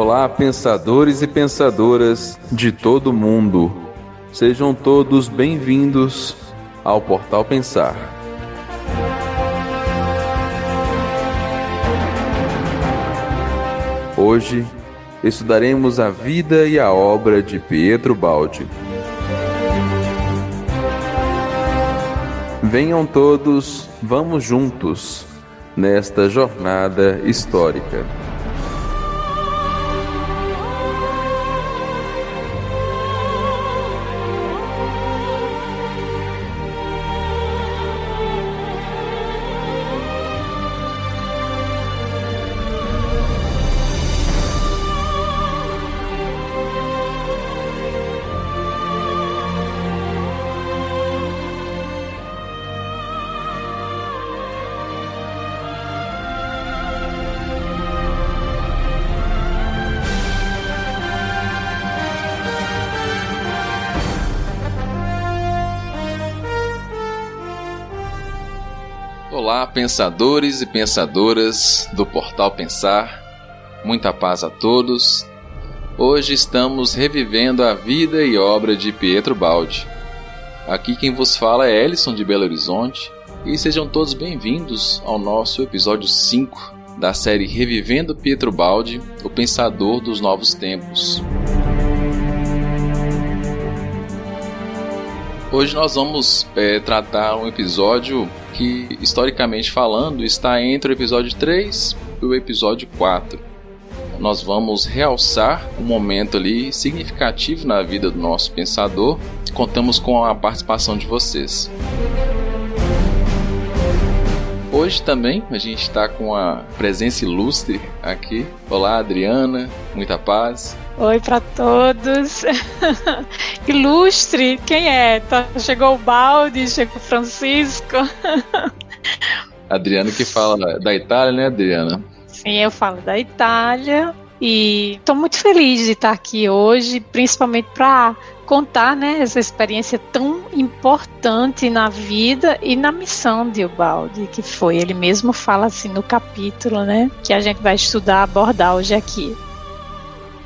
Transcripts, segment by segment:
Olá, pensadores e pensadoras de todo mundo. Sejam todos bem-vindos ao Portal Pensar. Hoje estudaremos a vida e a obra de Pietro Baldi. Venham todos, vamos juntos nesta jornada histórica. Pensadores e pensadoras do Portal Pensar. Muita paz a todos. Hoje estamos revivendo a vida e obra de Pietro Baldi. Aqui quem vos fala é Ellison de Belo Horizonte e sejam todos bem-vindos ao nosso episódio 5 da série Revivendo Pietro Baldi, o pensador dos novos tempos. Hoje nós vamos é, tratar um episódio que, historicamente falando, está entre o episódio 3 e o episódio 4. Nós vamos realçar um momento ali significativo na vida do nosso pensador. Contamos com a participação de vocês. Hoje também a gente está com a presença ilustre aqui. Olá, Adriana, muita paz. Oi para todos. Ilustre, quem é? Tá, chegou o Balde, chegou o Francisco. Adriana que fala da Itália, né, Adriana? Sim, eu falo da Itália e estou muito feliz de estar aqui hoje, principalmente para contar né, essa experiência tão importante na vida e na missão de Ubaldi, que foi. Ele mesmo fala assim no capítulo né, que a gente vai estudar, abordar hoje aqui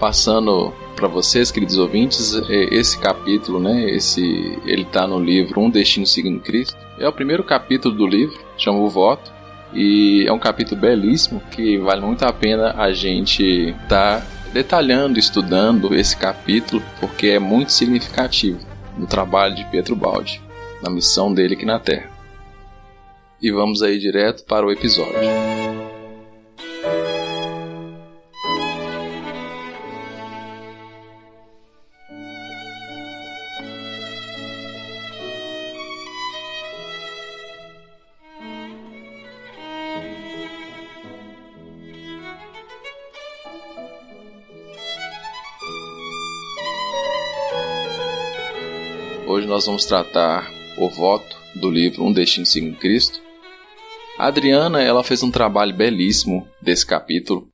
passando para vocês, queridos ouvintes, é, esse capítulo, né? Esse, ele está no livro Um Destino Seguindo Cristo. É o primeiro capítulo do livro, chama O Voto, e é um capítulo belíssimo que vale muito a pena a gente estar tá detalhando, estudando esse capítulo, porque é muito significativo no trabalho de Pietro Baldi, na missão dele aqui na Terra. E vamos aí direto para o episódio. Hoje nós vamos tratar o voto do livro Um Destino Segundo Cristo. A Adriana ela fez um trabalho belíssimo desse capítulo.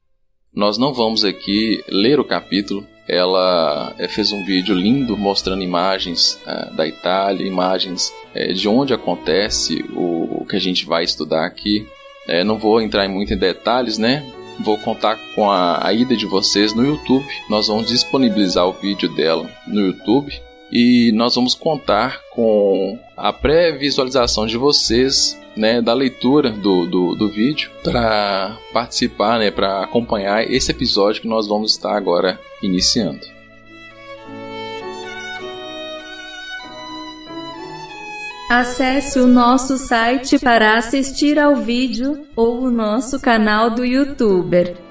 Nós não vamos aqui ler o capítulo. Ela eh, fez um vídeo lindo mostrando imagens uh, da Itália, imagens uh, de onde acontece o, o, que a gente vai estudar aqui. Uh, não vou entrar muito em detalhes, né? Vou contar com a, a ida de vocês no YouTube. Nós vamos disponibilizar o vídeo dela no YouTube e nós vamos contar com a pré-visualização de vocês né, da leitura do, do, do vídeo para participar, né, para acompanhar esse episódio que nós vamos estar agora iniciando. Acesse o nosso site para assistir ao vídeo ou o nosso canal do YouTube.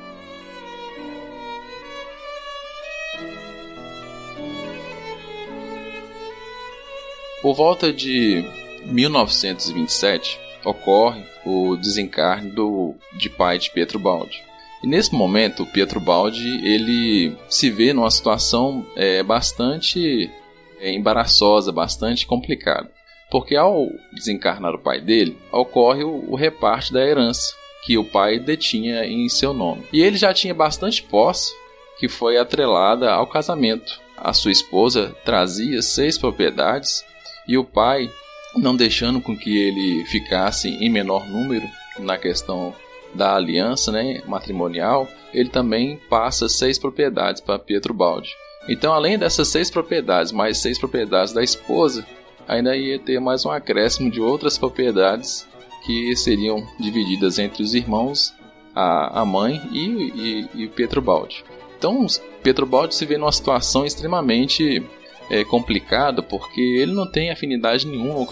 Por volta de 1927 ocorre o desencarne do, de pai de Pietro Baldi. E nesse momento, Pietro Baldi ele se vê numa situação é, bastante é, embaraçosa, bastante complicada. Porque ao desencarnar o pai dele, ocorre o, o reparte da herança que o pai detinha em seu nome. E ele já tinha bastante posse, que foi atrelada ao casamento. A sua esposa trazia seis propriedades e o pai, não deixando com que ele ficasse em menor número na questão da aliança né, matrimonial, ele também passa seis propriedades para Pietro Baldi. Então, além dessas seis propriedades, mais seis propriedades da esposa, ainda ia ter mais um acréscimo de outras propriedades que seriam divididas entre os irmãos, a, a mãe e, e, e Pietro Baldi. Então, Pietro Baldi se vê numa situação extremamente é, complicada porque ele não tem afinidade nenhuma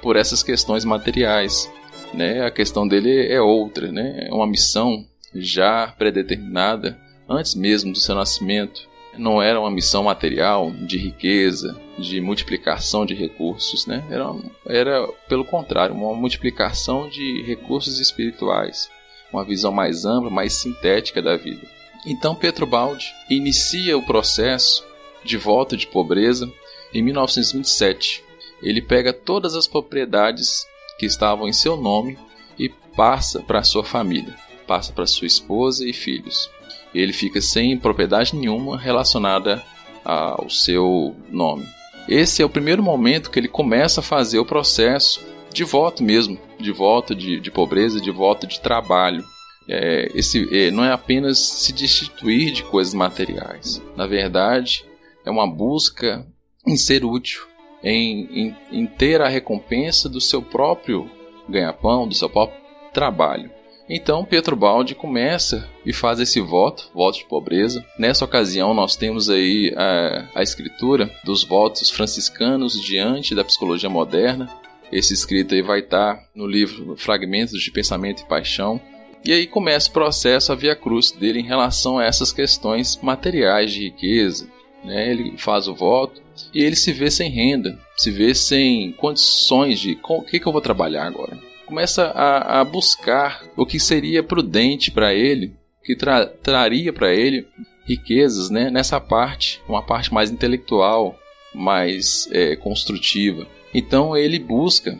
por essas questões materiais. Né? A questão dele é outra, né? é uma missão já predeterminada antes mesmo do seu nascimento. Não era uma missão material de riqueza, de multiplicação de recursos, né? Era, era pelo contrário, uma multiplicação de recursos espirituais, uma visão mais ampla, mais sintética da vida. Então Baldi inicia o processo de volta de pobreza em 1927. Ele pega todas as propriedades que estavam em seu nome e passa para sua família passa para sua esposa e filhos. Ele fica sem propriedade nenhuma relacionada ao seu nome. Esse é o primeiro momento que ele começa a fazer o processo de voto mesmo, de voto de, de pobreza, de voto de trabalho. É, esse é, não é apenas se destituir de coisas materiais. Na verdade, é uma busca em ser útil, em, em, em ter a recompensa do seu próprio ganha-pão, do seu próprio trabalho. Então Pietro Baldi começa e faz esse voto, voto de pobreza. Nessa ocasião nós temos aí a, a escritura dos votos franciscanos diante da psicologia moderna. Esse escrito aí vai estar no livro Fragmentos de Pensamento e Paixão. E aí começa o processo, a via cruz dele em relação a essas questões materiais de riqueza. Né? Ele faz o voto e ele se vê sem renda, se vê sem condições de o que, que eu vou trabalhar agora começa a, a buscar o que seria prudente para ele, que tra traria para ele riquezas né, nessa parte, uma parte mais intelectual, mais é, construtiva. Então ele busca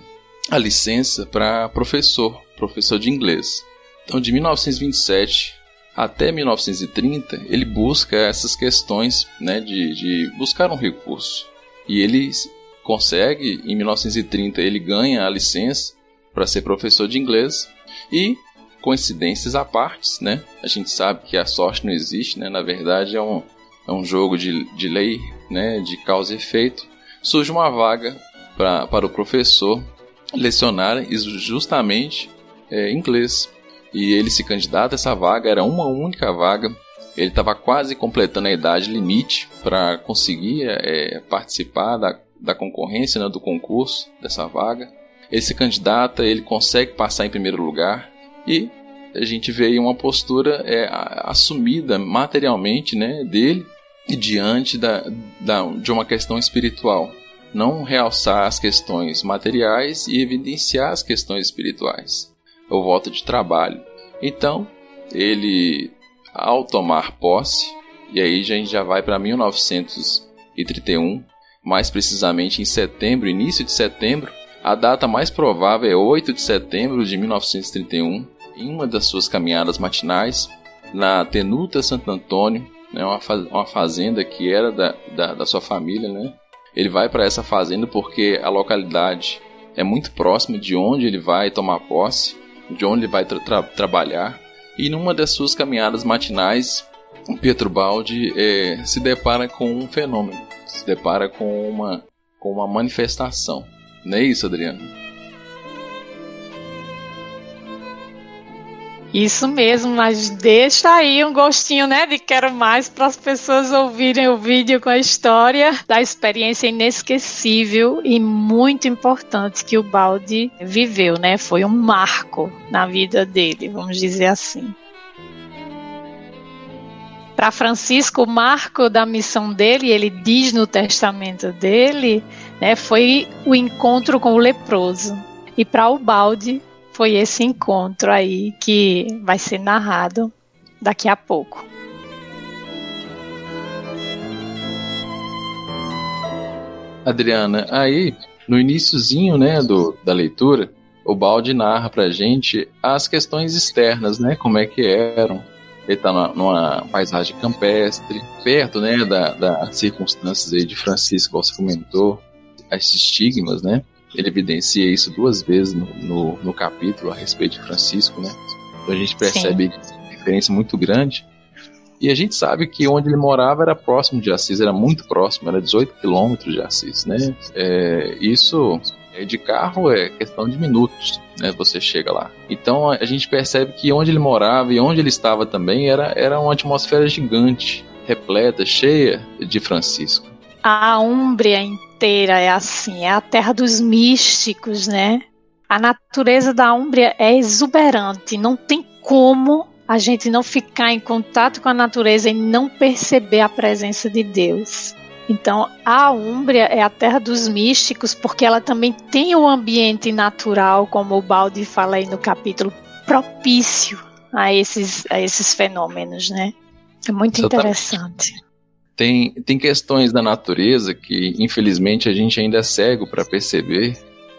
a licença para professor, professor de inglês. Então de 1927 até 1930 ele busca essas questões né, de, de buscar um recurso. E ele consegue, em 1930 ele ganha a licença para ser professor de inglês e coincidências à parte, né? A gente sabe que a sorte não existe, né? Na verdade é um, é um jogo de, de lei, né? De causa e efeito. Surge uma vaga pra, para o professor lecionar justamente é, inglês. E ele se candidata a essa vaga, era uma única vaga. Ele estava quase completando a idade limite para conseguir é, participar da, da concorrência, né, do concurso dessa vaga ele se candidata, ele consegue passar em primeiro lugar e a gente vê aí uma postura é, assumida materialmente né, dele diante da, da, de uma questão espiritual. Não realçar as questões materiais e evidenciar as questões espirituais. O voto de trabalho. Então, ele, ao tomar posse, e aí a gente já vai para 1931, mais precisamente em setembro, início de setembro, a data mais provável é 8 de setembro de 1931, em uma das suas caminhadas matinais, na Tenuta Santo Antônio, né, uma, uma fazenda que era da, da, da sua família. Né? Ele vai para essa fazenda porque a localidade é muito próxima de onde ele vai tomar posse, de ele vai tra tra trabalhar. E numa das suas caminhadas matinais, Pietro Baldi é, se depara com um fenômeno, se depara com uma, com uma manifestação. Não é isso, Adriano? Isso mesmo, mas deixa aí um gostinho, né, de quero mais para as pessoas ouvirem o vídeo com a história da experiência inesquecível e muito importante que o Balde viveu, né? Foi um marco na vida dele, vamos dizer assim. Para Francisco, o marco da missão dele, ele diz no testamento dele, né, foi o encontro com o leproso. E para o balde foi esse encontro aí que vai ser narrado daqui a pouco. Adriana, aí no iníciozinho, né, do, da leitura, o Balde narra pra gente as questões externas, né, como é que eram. Ele tá numa, numa paisagem campestre, perto, né, da, das circunstâncias aí de Francisco, como você comentou, esses estigmas, né? Ele evidencia isso duas vezes no, no, no capítulo a respeito de Francisco, né? Então a gente percebe Sim. uma diferença muito grande. E a gente sabe que onde ele morava era próximo de Assis, era muito próximo, era 18 quilômetros de Assis, né? É, isso é, de carro é questão de minutos, né? Você chega lá. Então a gente percebe que onde ele morava e onde ele estava também era, era uma atmosfera gigante, repleta, cheia de Francisco. A Úmbria inteira é assim, é a terra dos místicos, né? A natureza da Úmbria é exuberante, não tem como a gente não ficar em contato com a natureza e não perceber a presença de Deus. Então, a Úmbria é a terra dos místicos, porque ela também tem um ambiente natural, como o Baldi fala aí no capítulo, propício a esses, a esses fenômenos, né? É muito interessante. Tem, tem questões da natureza que, infelizmente, a gente ainda é cego para perceber,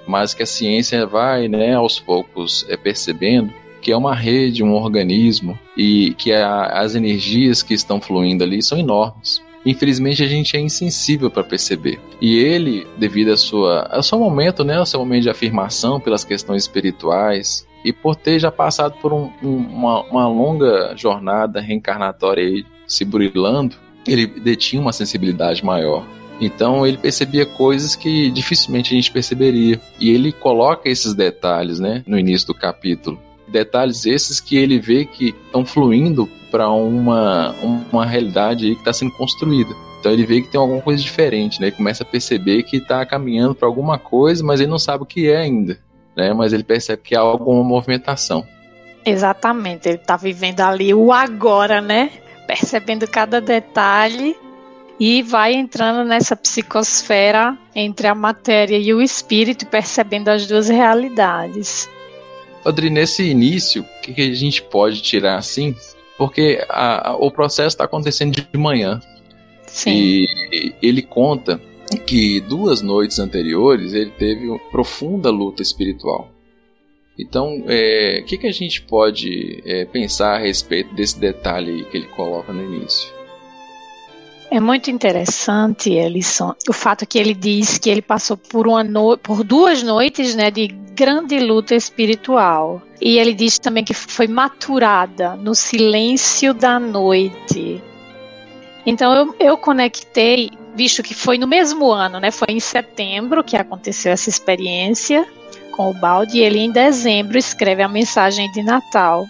mas que a ciência vai, né, aos poucos é, percebendo que é uma rede, um organismo, e que a, as energias que estão fluindo ali são enormes. Infelizmente a gente é insensível para perceber. E ele, devido a sua, ao seu momento, né, ao seu momento de afirmação pelas questões espirituais, e por ter já passado por um, um, uma, uma, longa jornada reencarnatória aí, se burilando, ele detinha uma sensibilidade maior. Então ele percebia coisas que dificilmente a gente perceberia. E ele coloca esses detalhes né, no início do capítulo. Detalhes esses que ele vê que estão fluindo para uma, uma realidade que está sendo construída. Então ele vê que tem alguma coisa diferente, né? Ele começa a perceber que está caminhando para alguma coisa, mas ele não sabe o que é ainda, né? Mas ele percebe que há alguma movimentação. Exatamente, ele está vivendo ali o agora, né? Percebendo cada detalhe e vai entrando nessa psicosfera entre a matéria e o espírito, percebendo as duas realidades. Adri, nesse início, o que, que a gente pode tirar assim? Porque a, a, o processo está acontecendo de manhã. Sim. E ele conta que duas noites anteriores ele teve uma profunda luta espiritual. Então, o é, que, que a gente pode é, pensar a respeito desse detalhe que ele coloca no início? É muito interessante, Ellison, o fato que ele diz que ele passou por, uma no... por duas noites né, de grande luta espiritual. E ele diz também que foi maturada no silêncio da noite. Então eu, eu conectei, visto que foi no mesmo ano, né? Foi em setembro que aconteceu essa experiência com o balde, e ele em dezembro escreve a mensagem de Natal.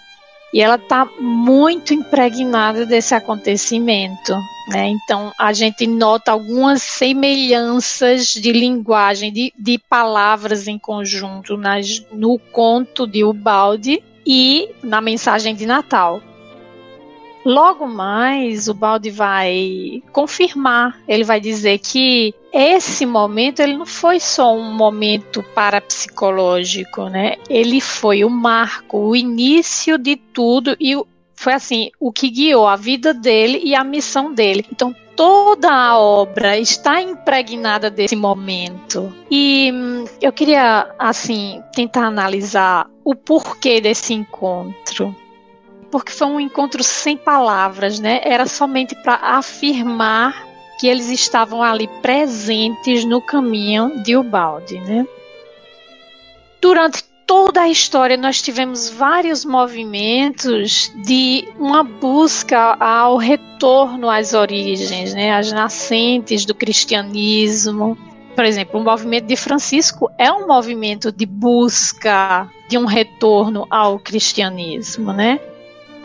E ela está muito impregnada desse acontecimento. Né? Então, a gente nota algumas semelhanças de linguagem, de, de palavras em conjunto nas, no conto de Ubaldi e na mensagem de Natal. Logo mais, o Balde vai confirmar, ele vai dizer que esse momento ele não foi só um momento parapsicológico, né? Ele foi o marco, o início de tudo e foi assim, o que guiou a vida dele e a missão dele. Então toda a obra está impregnada desse momento. E hum, eu queria assim tentar analisar o porquê desse encontro porque foi um encontro sem palavras, né? Era somente para afirmar que eles estavam ali presentes no caminho de Ubaldi, né? Durante toda a história nós tivemos vários movimentos de uma busca ao retorno às origens, né, às nascentes do cristianismo. Por exemplo, o movimento de Francisco é um movimento de busca de um retorno ao cristianismo, né?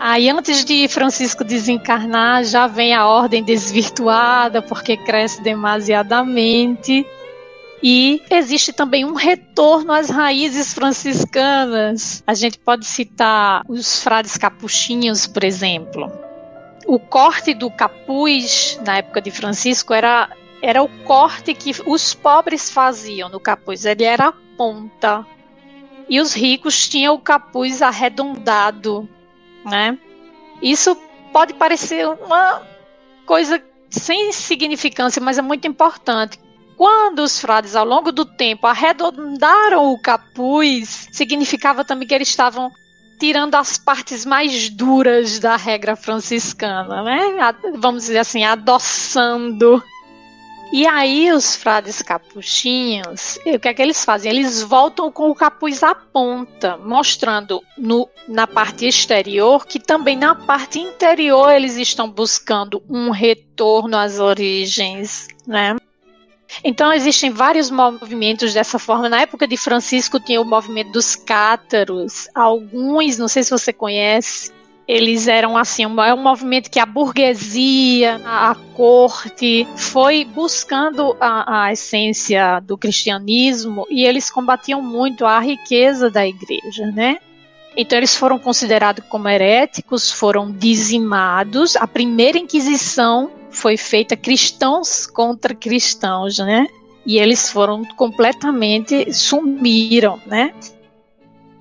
Aí, antes de Francisco desencarnar, já vem a ordem desvirtuada, porque cresce demasiadamente. E existe também um retorno às raízes franciscanas. A gente pode citar os frades capuchinhos, por exemplo. O corte do capuz na época de Francisco era, era o corte que os pobres faziam no capuz, ele era a ponta. E os ricos tinham o capuz arredondado né? Isso pode parecer uma coisa sem significância, mas é muito importante. Quando os frades, ao longo do tempo, arredondaram o capuz, significava também que eles estavam tirando as partes mais duras da regra franciscana, né? Vamos dizer assim, adoçando E aí os frades capuchinhos, o que é que eles fazem? Eles voltam com o capuz à ponta, mostrando no, na parte exterior que também na parte interior eles estão buscando um retorno às origens, né? Então existem vários movimentos dessa forma. Na época de Francisco tinha o movimento dos cátaros. Alguns, não sei se você conhece, eles eram assim, é um movimento que a burguesia, a, a corte, foi buscando a, a, essência do cristianismo e eles combatiam muito a riqueza da igreja, né? Então eles foram considerados como heréticos, foram dizimados. A primeira Inquisição foi feita cristãos contra cristãos, né? E eles foram completamente sumiram, né?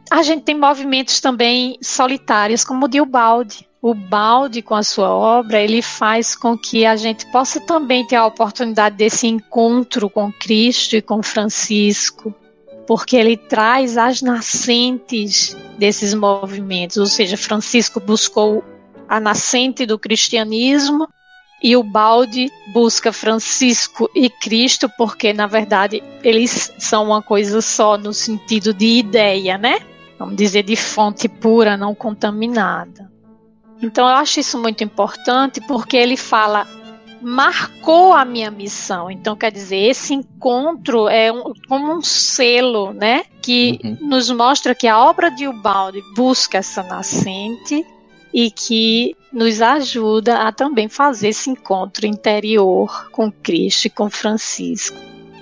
A gente tem movimentos também solitários, como o de Ubaldi. O Balde, com a sua obra, ele faz com que a gente possa também ter a oportunidade desse encontro com Cristo e com Francisco, porque ele traz as nascentes desses movimentos, ou seja, Francisco buscou a nascente do cristianismo e o balde busca Francisco e Cristo, porque na verdade eles são uma coisa só no sentido de ideia, né? Vamos dizer, de fonte pura, não contaminada. Então eu acho isso muito importante porque ele fala marcou a minha missão. Então quer dizer, esse encontro é um, como um selo, né, que uhum. nos mostra que a obra de Ubaldi busca essa nascente e que nos ajuda a também fazer esse encontro interior com Cristo e com Francisco.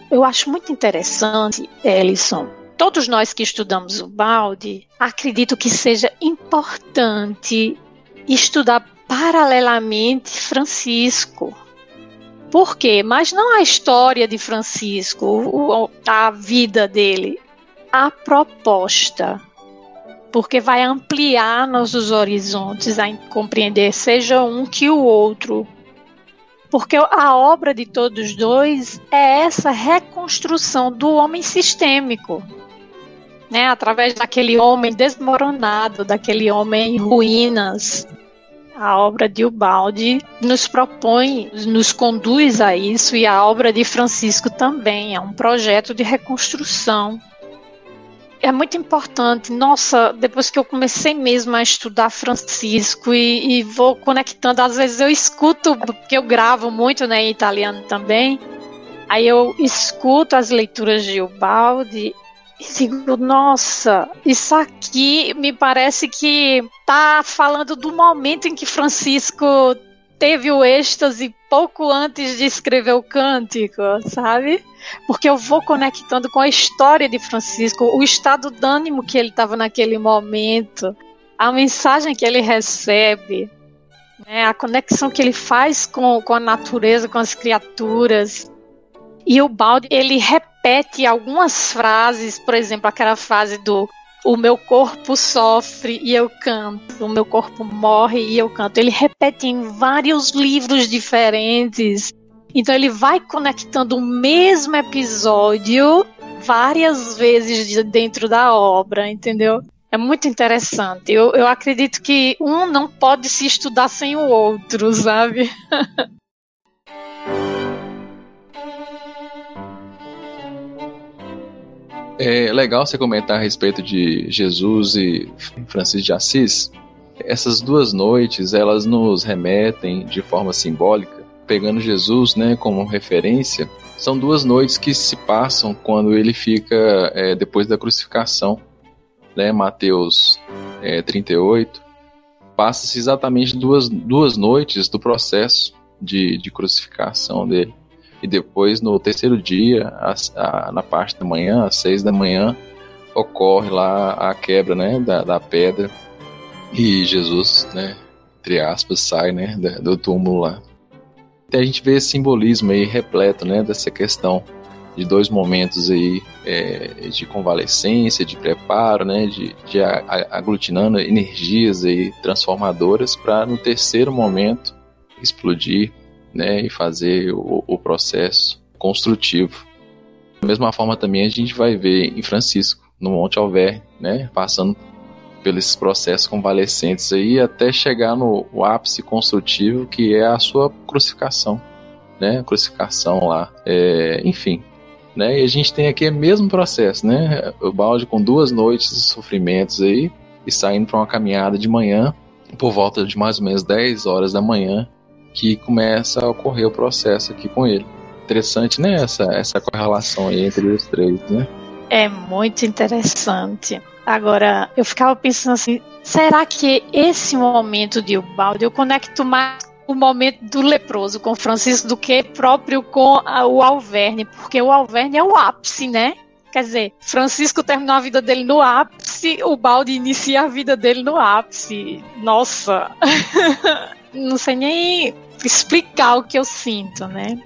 Eu acho muito interessante, Ellison, todos nós que estudamos o balde, acredito que seja importante estudar paralelamente Francisco. Por quê? Mas não a história de Francisco, a vida dele, a proposta. Porque vai ampliar nossos horizontes a compreender seja um que o outro. Porque a obra de todos dois é essa reconstrução do homem sistêmico né, através daquele homem desmoronado, daquele homem em ruínas. A obra de Ubaldi nos propõe, nos conduz a isso, e a obra de Francisco também é um projeto de reconstrução. É muito importante. Nossa, depois que eu comecei mesmo a estudar Francisco e, e vou conectando, às vezes eu escuto, porque eu gravo muito né, em italiano também, Aí eu escuto as leituras de Ubaldi e digo, nossa, isso aqui me parece que tá falando do momento em que Francisco teve o êxtase pouco antes de escrever o cântico, sabe? Porque eu vou conectando com a história de Francisco, o estado de ânimo que ele estava naquele momento, a mensagem que ele recebe, né, a conexão que ele faz com, com a natureza, com as criaturas. E o balde, ele repete algumas frases, por exemplo, aquela frase do o meu corpo sofre e eu canto, o meu corpo morre e eu canto. Ele repete em vários livros diferentes. Então ele vai conectando o mesmo episódio várias vezes dentro da obra, entendeu? É muito interessante. Eu, eu acredito que um não pode se estudar sem o outro, sabe? É legal você comentar a respeito de Jesus e Francisco de Assis. Essas duas noites, elas nos remetem de forma simbólica, pegando Jesus, né, como referência. São duas noites que se passam quando ele fica é, depois da crucificação, né, Mateus é, 38. Passa-se exatamente duas, duas noites do processo de, de crucificação dele e depois no terceiro dia, a, a, na parte da manhã, às seis da manhã, ocorre lá a quebra né, da, da pedra e Jesus, né, entre aspas, sai né, do túmulo lá. Então a gente vê esse simbolismo aí repleto né, dessa questão de dois momentos aí é, de convalescência, de preparo, né, de, de aglutinando energias aí transformadoras para no terceiro momento explodir né, e fazer o, o processo construtivo. Da mesma forma também a gente vai ver em Francisco, no Monte Alver, né, passando pelos processos convalescentes aí até chegar no ápice construtivo que é a sua crucificação. né? Crucificação lá. É, enfim, né? E a gente tem aqui o mesmo processo, né? O balde com duas noites de sofrimentos aí e saindo para uma caminhada de manhã, por volta de mais ou menos 10 horas da manhã, que começa a ocorrer o processo aqui com ele. Interessante, né? Essa, essa correlação aí entre os três, né? É muito interessante. Agora, eu ficava pensando assim, será que esse momento de Ubaldi eu conecto mais o momento do leproso com Francisco do que próprio com a, o Alverne, porque o Alverne é o ápice, né? Quer dizer, Francisco terminou a vida dele no ápice, o Balde inicia a vida dele no ápice. Nossa! Não sei nem explicar o que eu sinto, né?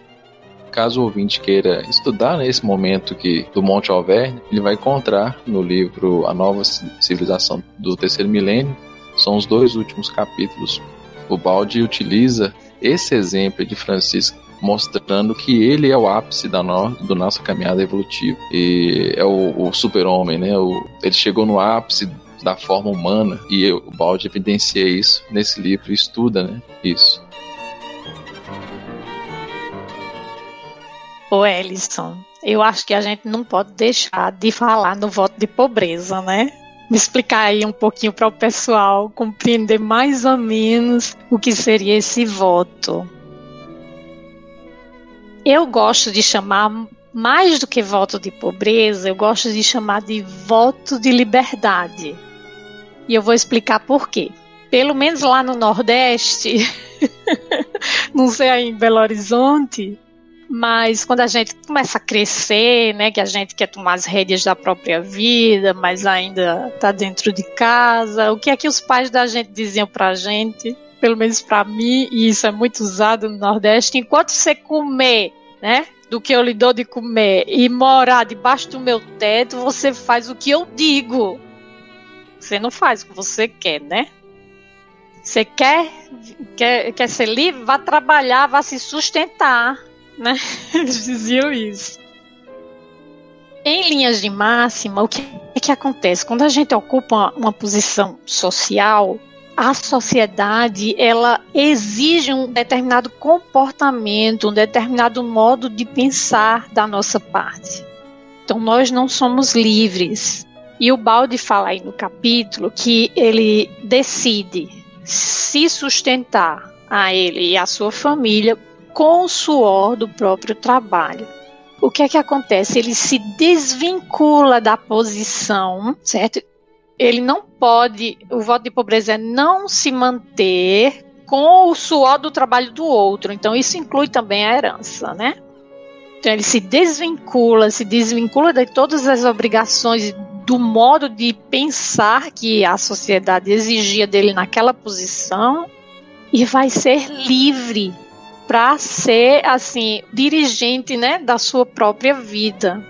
Caso o ouvinte queira estudar nesse momento que do Monte Alverne, ele vai encontrar no livro A Nova Civilização do Terceiro Milênio. São os dois últimos capítulos. O Balde utiliza esse exemplo de Francisco mostrando que ele é o ápice da no, do nossa caminhada evolutiva e é o, o super-homem, né? O, ele chegou no ápice da forma humana e eu, o Balde evidencia isso nesse livro, estuda, né? Isso. Ô Ellison, eu acho que a gente não pode deixar de falar no voto de pobreza, né? Me explicar aí um pouquinho para o pessoal compreender mais ou menos o que seria esse voto. Eu gosto de chamar mais do que voto de pobreza, eu gosto de chamar de voto de liberdade. E eu vou explicar por quê. Pelo menos lá no Nordeste, não sei aí em Belo Horizonte, mas quando a gente começa a crescer, né, que a gente quer tomar as rédeas da própria vida, mas ainda está dentro de casa, o que é que os pais da gente diziam pra gente? Pelo menos para mim, e isso é muito usado no Nordeste, enquanto você comer, né, do que eu lhe dou de comer e morar debaixo do meu teto, você faz o que eu digo. Você não faz o que você quer, né? Você quer, quer, quer ser livre? Vá trabalhar, vá se sustentar né? Eles diziam isso. Em linhas de máxima, o que é que acontece? Quando a gente ocupa uma, uma posição social, a sociedade ela exige um determinado comportamento, um determinado modo de pensar da nossa parte. Então nós não somos livres. E o Balde fala aí no capítulo que ele decide se sustentar a ele e a sua família com o suor do próprio trabalho. O que é que acontece? Ele se desvincula da posição, certo? Ele não pode, o voto de pobreza é não se manter com o suor do trabalho do outro. Então isso inclui também a herança, né? Então ele se desvincula, se desvincula de todas as obrigações do modo de pensar que a sociedade exigia dele naquela posição e vai ser livre para ser assim dirigente, né, da sua própria vida.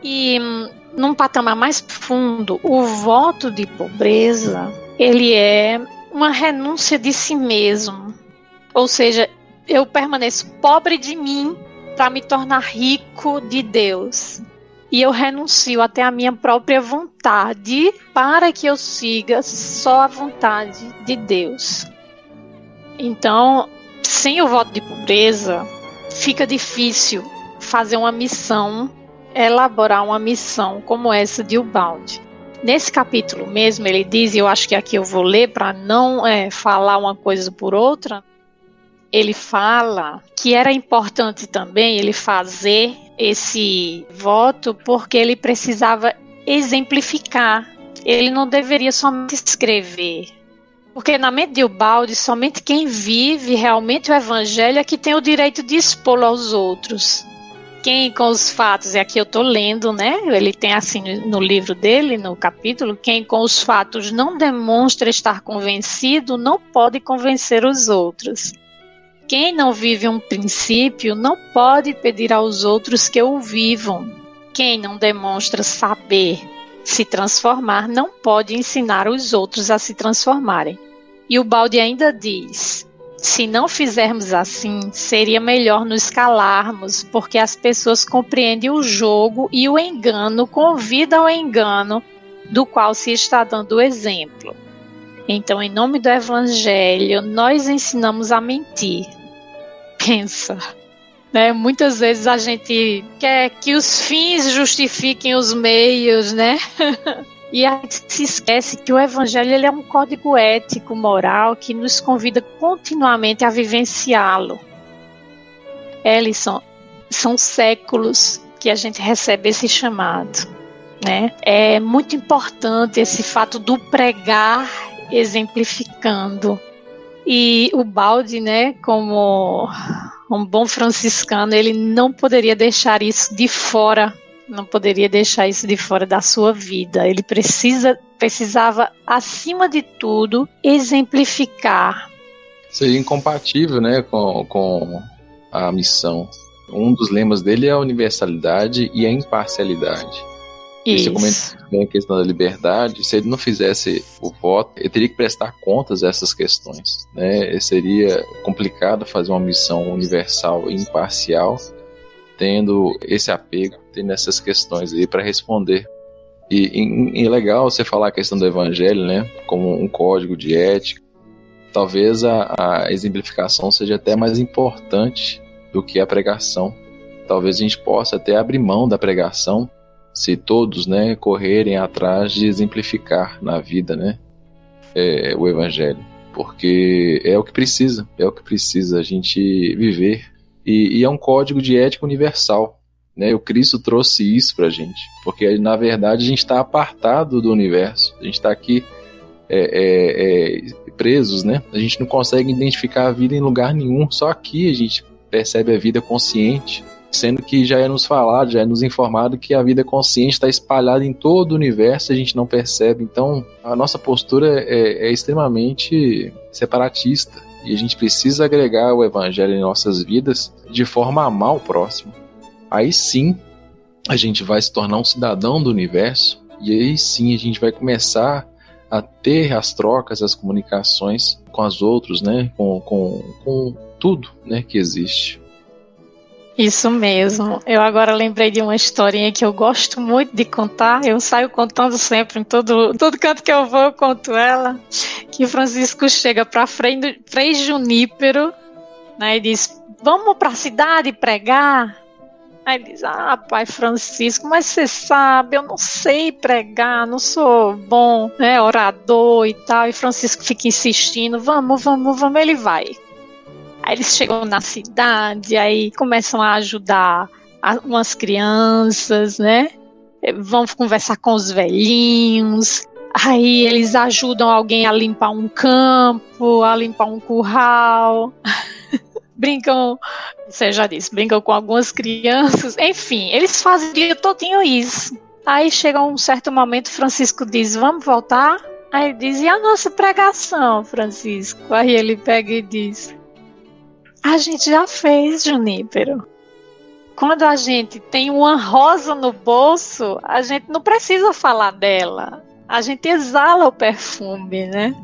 E hum, num patamar mais fundo, o voto de pobreza, ele é uma renúncia de si mesmo. Ou seja, eu permaneço pobre de mim para me tornar rico de Deus. E eu renuncio até a minha própria vontade para que eu siga só a vontade de Deus. Então, sem o voto de pobreza, fica difícil fazer uma missão, elaborar uma missão como essa de Ubaldi. Nesse capítulo mesmo, ele diz, e eu acho que aqui eu vou ler para não é, falar uma coisa por outra, ele fala que era importante também ele fazer esse voto porque ele precisava exemplificar. Ele não deveria somente escrever, porque na mente de Ubaldi, somente quem vive realmente o evangelho é que tem o direito de expô-lo aos outros. Quem com os fatos, e aqui eu estou lendo, né? Ele tem assim no livro dele, no capítulo, quem com os fatos não demonstra estar convencido, não pode convencer os outros. Quem não vive um princípio não pode pedir aos outros que o vivam. Quem não demonstra saber se transformar não pode ensinar os outros a se transformarem. E o balde ainda diz: se não fizermos assim, seria melhor nos calarmos, porque as pessoas compreendem o jogo e o engano convida ao engano do qual se está dando o exemplo. Então, em nome do Evangelho, nós ensinamos a mentir. Pensa, Né? Muitas vezes a gente quer que os fins justifiquem os meios, né? E a gente se esquece que o Evangelho ele é um código ético, moral, que nos convida continuamente a vivenciá-lo. Ellison, são séculos que a gente recebe esse chamado. Né? É muito importante esse fato do pregar exemplificando. E o Balde, né, como um bom franciscano, ele não poderia deixar isso de fora, não poderia deixar isso de fora da sua vida. Ele precisa, precisava, acima de tudo, exemplificar. Seria incompatível, né, com, com a missão. Um dos lemas dele é a universalidade e a imparcialidade. Isso. Você comentou bem a questão da liberdade. Se ele não fizesse o voto, ele teria que prestar contas a essas questões. Né? Seria complicado fazer uma missão universal e imparcial, tendo esse apego, tendo essas questões aí para responder. E, é legal você falar a questão do evangelho, né? Como um código de ética. Talvez a, a exemplificação seja até mais importante do que a pregação. Talvez a gente possa até abrir mão da pregação se todos né, correrem atrás de exemplificar na vida né, é, o Evangelho. Porque é o que precisa, é o que precisa a gente viver. E, e é um código de ética universal. Né? O Cristo trouxe isso para a gente. Porque, na verdade, a gente está apartado do universo. A gente está aqui é, é, é, presos, né? A gente não consegue identificar a vida em lugar nenhum. Só aqui a gente percebe a vida consciente sendo que já é nos falado, já é nos informado que a vida consciente está espalhada em todo o universo e a gente não percebe. Então, a nossa postura é, é extremamente separatista e a gente precisa agregar o evangelho em nossas vidas de forma a amar o próximo. Aí sim, a gente vai se tornar um cidadão do universo e aí sim a gente vai começar a ter as trocas, as comunicações com os outros, né? Com, com, com tudo né, que existe. Isso mesmo. Eu agora lembrei de uma historinha que eu gosto muito de contar. Eu saio contando sempre em todo, todo canto que eu vou, eu conto ela. Que Francisco chega para Frei, Frei Junípero né, e diz: Vamos para a cidade pregar. Aí diz: Ah, pai Francisco, mas você sabe, eu não sei pregar, não sou bom, né, orador e tal. E Francisco fica insistindo: Vamos, vamos, vamos. Ele vai. Aí eles chegam na cidade, aí começam a ajudar umas crianças, né? Vão conversar com os velhinhos. Aí eles ajudam alguém a limpar um campo, a limpar um curral. brincam, você já disse, brincam com algumas crianças. Enfim, eles fazem dia todinho isso. Aí chega um certo momento, Francisco diz: Vamos voltar? Aí diz: E a nossa pregação, Francisco? Aí ele pega e diz: a gente já fez, Junípero. Quando a gente tem uma rosa no bolso, a gente não precisa falar dela. A gente exala o perfume, né?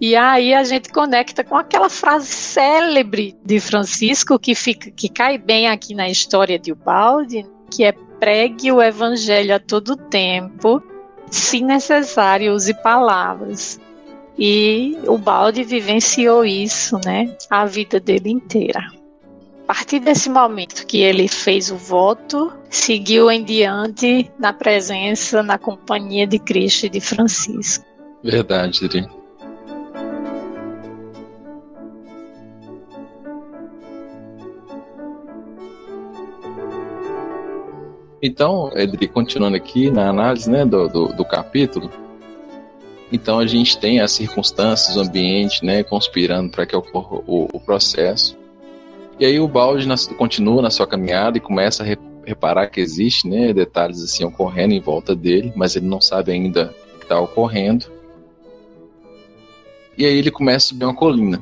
E aí a gente conecta com aquela frase célebre de Francisco que fica que cai bem aqui na história de Ubaldi, que é pregue o evangelho a todo tempo, se necessário use palavras. E o Balde vivenciou isso, né, a vida dele inteira. A partir desse momento que ele fez o voto, seguiu em diante na presença, na companhia de Cristo e de Francisco. Verdade, Dri. Então, Edri, continuando aqui na análise né, do, do, do capítulo, então a gente tem as circunstâncias, o ambiente, né, conspirando para que ocorra o, o, processo. E aí o balde continua na sua caminhada e começa a re, reparar que existe, né, detalhes assim ocorrendo em volta dele, mas ele não sabe ainda o que está ocorrendo. E aí ele começa a subir uma colina.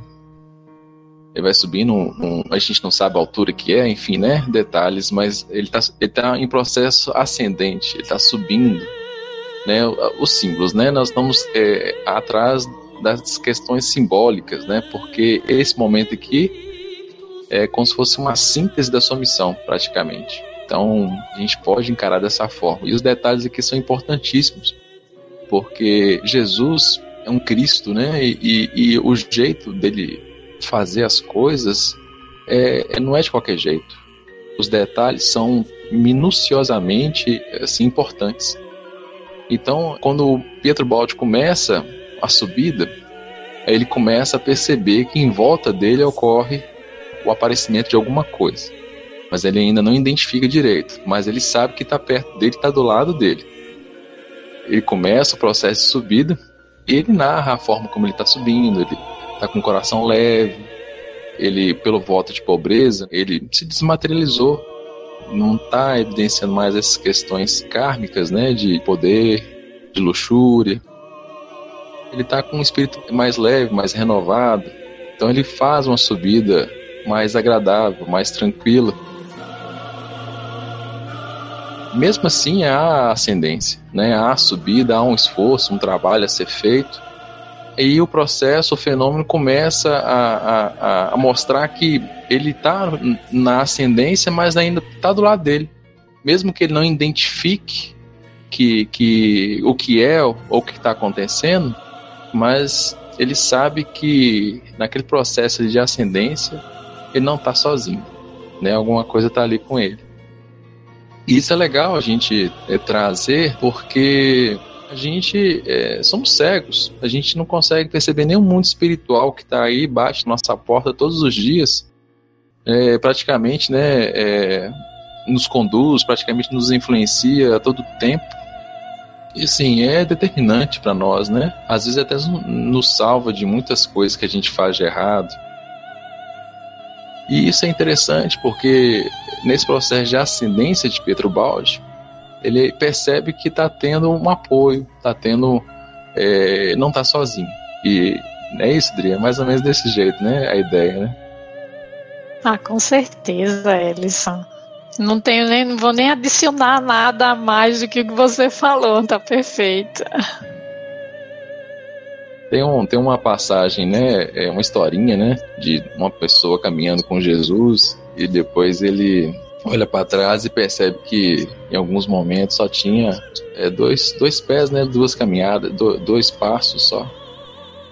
Ele vai subindo, um, um, a gente não sabe a altura que é, enfim, né, detalhes, mas ele está ele tá em processo ascendente, ele está subindo né, os símbolos, né? Nós estamos é, atrás das questões simbólicas, né? Porque esse momento aqui é como se fosse uma síntese da sua missão, praticamente. Então, a gente pode encarar dessa forma. E os detalhes aqui são importantíssimos, porque Jesus é um Cristo, né? E, e, e o jeito dele fazer as coisas é, é, não é de qualquer jeito. Os detalhes são minuciosamente assim importantes. Então, quando Pietro Baldi começa a subida, ele começa a perceber que em volta dele ocorre o aparecimento de alguma coisa. Mas ele ainda não identifica direito, mas ele sabe que está perto dele, está do lado dele. Ele começa o processo de subida e ele narra a forma como ele está subindo, ele está com o coração leve, ele, pelo voto de pobreza, ele se desmaterializou, não está evidenciando mais essas questões kármicas, né, de poder, de luxúria. Ele está com um espírito mais leve, mais renovado. Então ele faz uma subida mais agradável, mais tranquila. Mesmo assim, há ascendência, né? há subida, há um esforço, um trabalho a ser feito. E o processo, o fenômeno começa a, a, a mostrar que ele está na ascendência, mas ainda está do lado dele. Mesmo que ele não identifique que, que o que é ou o que está acontecendo, mas ele sabe que naquele processo de ascendência ele não está sozinho, né? Alguma coisa está ali com ele. E isso é legal a gente é, trazer porque a gente é, somos cegos, a gente não consegue perceber nenhum mundo espiritual que está aí, bate nossa porta todos os dias, é, praticamente, né, é, nos conduz, praticamente nos influencia a todo tempo. E assim, é determinante para nós, né? Às vezes até nos salva de muitas coisas que a gente faz de errado. E isso é interessante porque nesse processo de ascendência de Pedro Baldi, ele percebe que está tendo um apoio, está tendo. É, não está sozinho. E é isso, Dri, é mais ou menos desse jeito, né? A ideia, né? Ah, com certeza, Ellison. Não tenho nem, não vou nem adicionar nada a mais do que o que você falou, tá perfeito. Tem, um, tem uma passagem, né? É uma historinha, né? De uma pessoa caminhando com Jesus e depois ele olha para trás e percebe que em alguns momentos só tinha é, dois, dois pés, né? Duas caminhadas, do, dois passos só.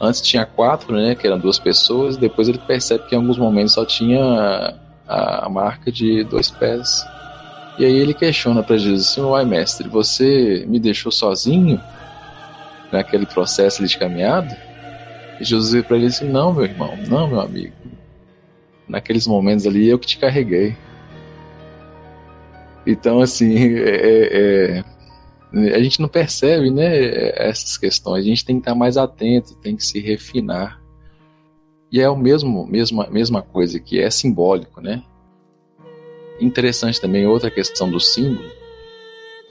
Antes tinha quatro, né? Que eram duas pessoas. Depois ele percebe que em alguns momentos só tinha a, a marca de dois pés. E aí ele questiona para Jesus assim: Uai, mestre, você me deixou sozinho naquele processo de caminhada? E Jesus veio para ele assim: Não, meu irmão, não, meu amigo. Naqueles momentos ali eu que te carreguei. Então, assim, é, é, é, a gente não percebe né, essas questões. A gente tem que estar mais atento, tem que se refinar. E é o mesmo, mesma, mesma coisa que é simbólico, né? Interessante também outra questão do símbolo.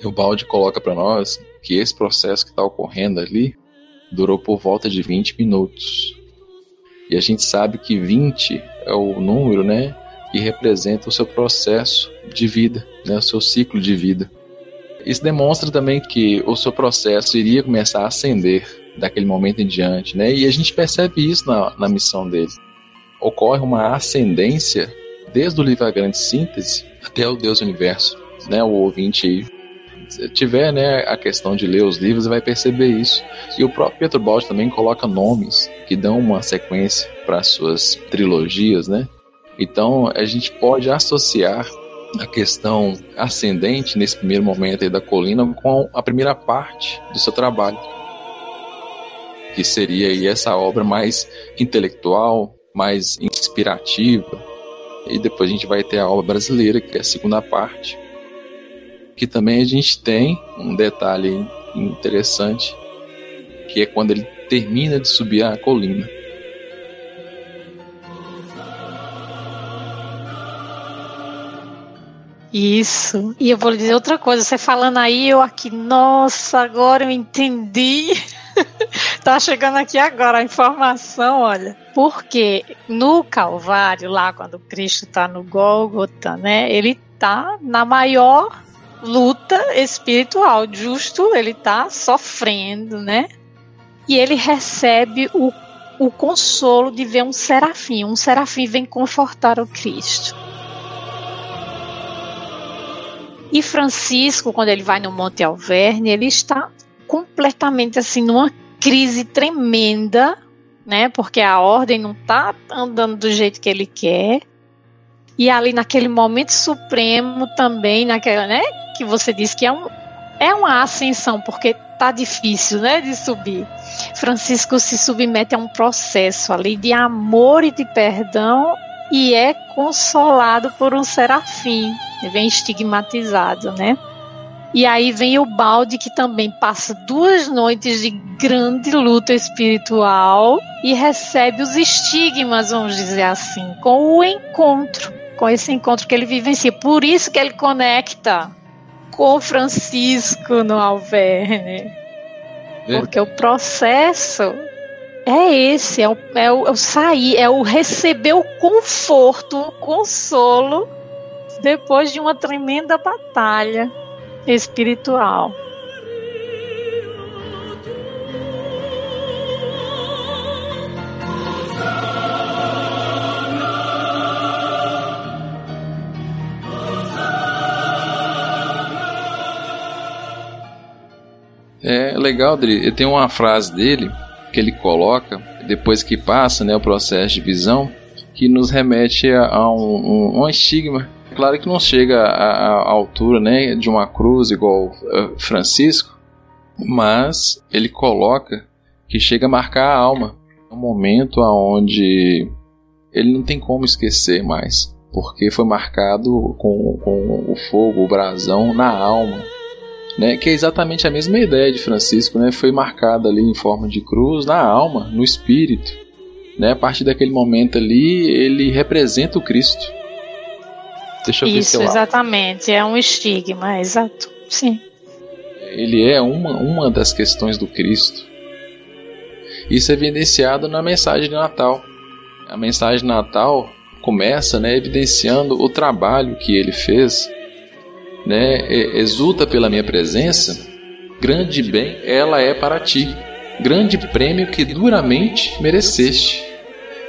O Balde coloca para nós que esse processo que está ocorrendo ali durou por volta de 20 minutos. E a gente sabe que 20 é o número, né, que representa o seu processo de vida, né, o seu ciclo de vida. Isso demonstra também que o seu processo iria começar a ascender daquele momento em diante, né? E a gente percebe isso na, na missão dele. Ocorre uma ascendência desde o livro A Grande Síntese até o Deus Universo, né? O ouvinte aí tiver né, a questão de ler os livros, vai perceber isso. E o próprio Pietro Baldi também coloca nomes que dão uma sequência para as suas trilogias, né? Então a gente pode associar a questão ascendente nesse primeiro momento aí da colina com a primeira parte do seu trabalho, que seria aí essa obra mais intelectual, mais inspirativa. E depois a gente vai ter a obra brasileira, que é a segunda parte, que também a gente tem um detalhe interessante, que é quando ele termina de subir a colina. Isso. E eu vou lhe dizer outra coisa. Você falando aí, eu aqui, nossa, agora eu entendi. tá chegando aqui agora a informação, olha. Porque no Calvário, lá quando Cristo tá no Gólgota, né? Ele tá na maior luta espiritual. Justo, ele tá sofrendo, né? E ele recebe o, o consolo de ver um serafim. Um serafim vem confortar o Cristo. E Francisco, quando ele vai no Monte Alverne, ele está completamente assim numa crise tremenda, né? Porque a ordem não está andando do jeito que ele quer. E ali naquele momento supremo também, naquela, né? Que você disse que é, um, é uma ascensão, porque tá difícil, né? De subir. Francisco se submete a um processo ali de amor e de perdão e é consolado por um serafim. Ele vem estigmatizado, né? E aí vem o balde que também passa duas noites de grande luta espiritual e recebe os estigmas, vamos dizer assim, com o encontro, com esse encontro que ele vivencia. Por isso que ele conecta com Francisco no Alverne. Porque o processo é esse, é o, é, o, é o sair, é o receber o conforto, o consolo depois de uma tremenda batalha espiritual. É legal, Dri. Tem uma frase dele que ele coloca depois que passa né, o processo de visão que nos remete a, a um, um, um estigma Claro que não chega à, altura né, de uma cruz igual uh, Francisco, mas ele coloca que chega a marcar a alma. Um momento onde ele não tem como esquecer mais, porque foi marcado com, com o fogo, o brasão na alma. Né, que é exatamente a mesma ideia de Francisco, né, foi marcada ali em forma de cruz na alma, no espírito. Né, a partir daquele momento ali, ele representa o Cristo. Deixa eu Isso, ver exatamente. É um estigma, exato. Sim. Ele é uma, uma das questões do Cristo. Isso é evidenciado na mensagem de Natal. A mensagem de Natal começa né, evidenciando o trabalho que ele fez. Né, exulta pela minha presença, grande bem ela é para ti, grande prêmio que duramente mereceste.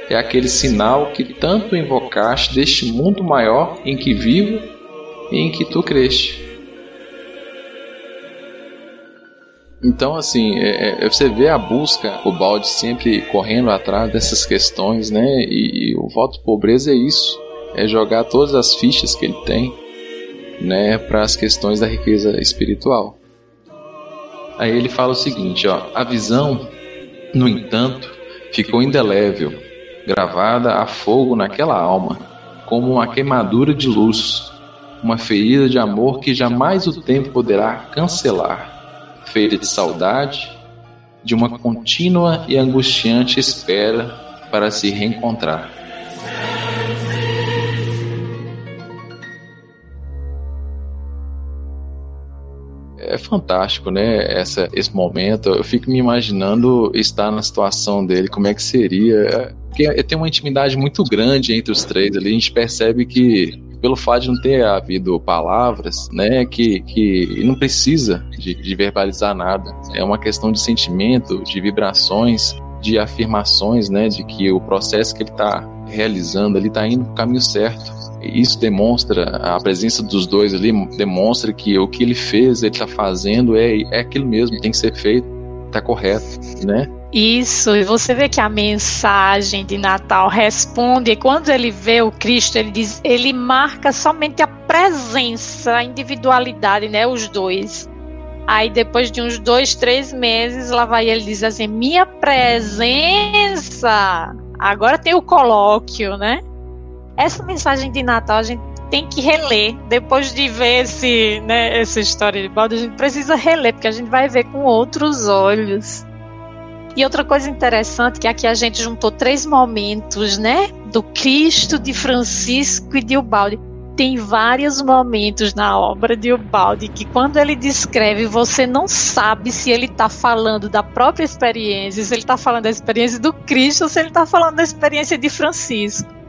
É aquele sinal que tanto invocaste deste mundo maior em que vivo e em que tu creste. Então, assim, é, é, você vê a busca, o balde sempre correndo atrás dessas questões, né? E, e o voto pobreza é isso: é jogar todas as fichas que ele tem, né, para as questões da riqueza espiritual. Aí ele fala o seguinte: ó, a visão, no entanto, ficou indelével gravada a fogo naquela alma, como uma queimadura de luz, uma ferida de amor que jamais o tempo poderá cancelar, feita de saudade, de uma contínua e angustiante espera para se reencontrar. Fantástico, né? Essa, esse momento. Eu fico me imaginando estar na situação dele, como é que seria. Porque tem uma intimidade muito grande entre os três ali. A gente percebe que, pelo fato de não ter havido palavras, né? Que, que não precisa de, de verbalizar nada. É uma questão de sentimento, de vibrações, de afirmações, né? De que o processo que ele está realizando ali está indo para o caminho certo isso demonstra, a presença dos dois ali demonstra que o que ele fez, ele está fazendo, é, é aquilo mesmo, tem que ser feito, está correto, né? Isso, e você vê que a mensagem de Natal responde, e quando ele vê o Cristo, ele diz, ele marca somente a presença, a individualidade, né? Os dois. Aí depois de uns dois, três meses, lá vai ele diz assim: minha presença. Agora tem o colóquio, né? Essa mensagem de Natal a gente tem que reler. Depois de ver esse, né, essa história de balde, a gente precisa reler, porque a gente vai ver com outros olhos. E outra coisa interessante que aqui a gente juntou três momentos, né? Do Cristo, de Francisco e de Ubaldi. Tem vários momentos na obra de Ubaldi que quando ele descreve, você não sabe se ele está falando da própria experiência, se ele está falando da experiência do Cristo ou se ele está falando da experiência de Francisco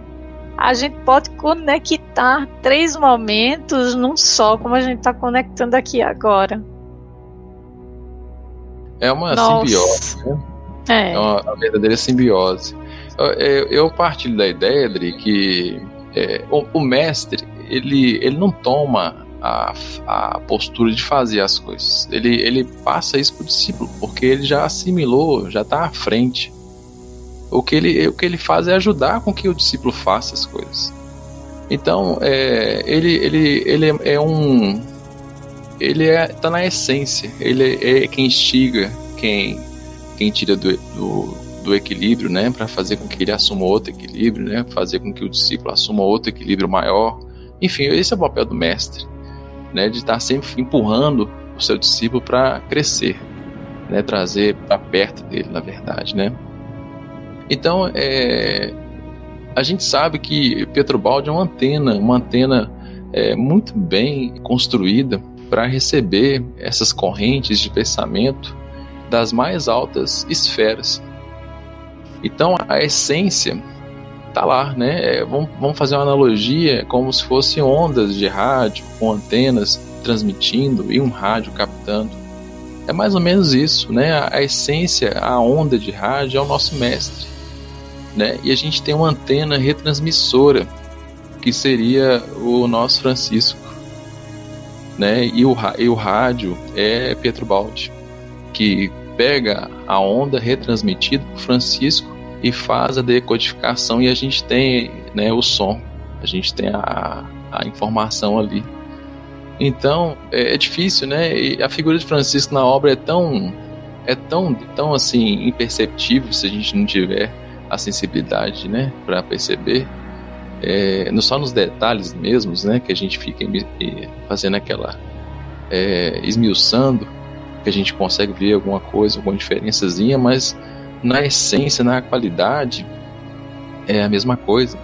a gente pode conectar três momentos num só, como a gente está conectando aqui agora. É uma Nossa. simbiose, né? É. é uma, uma, verdadeira simbiose. Eu, eu, eu, partilho da ideia, Adri, que é, o, o, mestre, ele, ele não toma a, a postura de fazer as coisas. Ele, ele passa isso para o discípulo, porque ele já assimilou, já está à frente. O que, ele, o que ele faz é ajudar com que o discípulo faça as coisas. Então, é, ele, ele, ele é um. Ele é, tá na essência. Ele é, quem instiga, quem, quem tira do, do, do equilíbrio, né? Para fazer com que ele assuma outro equilíbrio, né? Fazer com que o discípulo assuma outro equilíbrio maior. Enfim, esse é o papel do mestre, né? De estar sempre empurrando o seu discípulo para crescer, né? Trazer para perto dele, na verdade, né? Então, é, a gente sabe que Petrobaldi é uma antena, uma antena é, muito bem construída para receber essas correntes de pensamento das mais altas esferas. Então a essência tá lá, né? É, vamos, vamos fazer uma analogia como se fossem ondas de rádio com antenas transmitindo e um rádio captando. É mais ou menos isso, né? A, a essência, a onda de rádio é o nosso mestre né? E a gente tem uma antena retransmissora que seria o nosso Francisco, né? E o, e o rádio é Pietro Baldi, que pega a onda retransmitida por Francisco e faz a decodificação e a gente tem, né, o som, a gente tem a, a informação ali. Então é, é difícil, né? E a figura de Francisco na obra é tão é tão tão assim imperceptível se a gente não tiver a sensibilidade, né, para perceber, é, só nos detalhes mesmos, né, que a gente fica fazendo aquela é, esmiuçando, que a gente consegue ver alguma coisa, alguma diferençazinha, mas na essência, na qualidade, é a mesma coisa.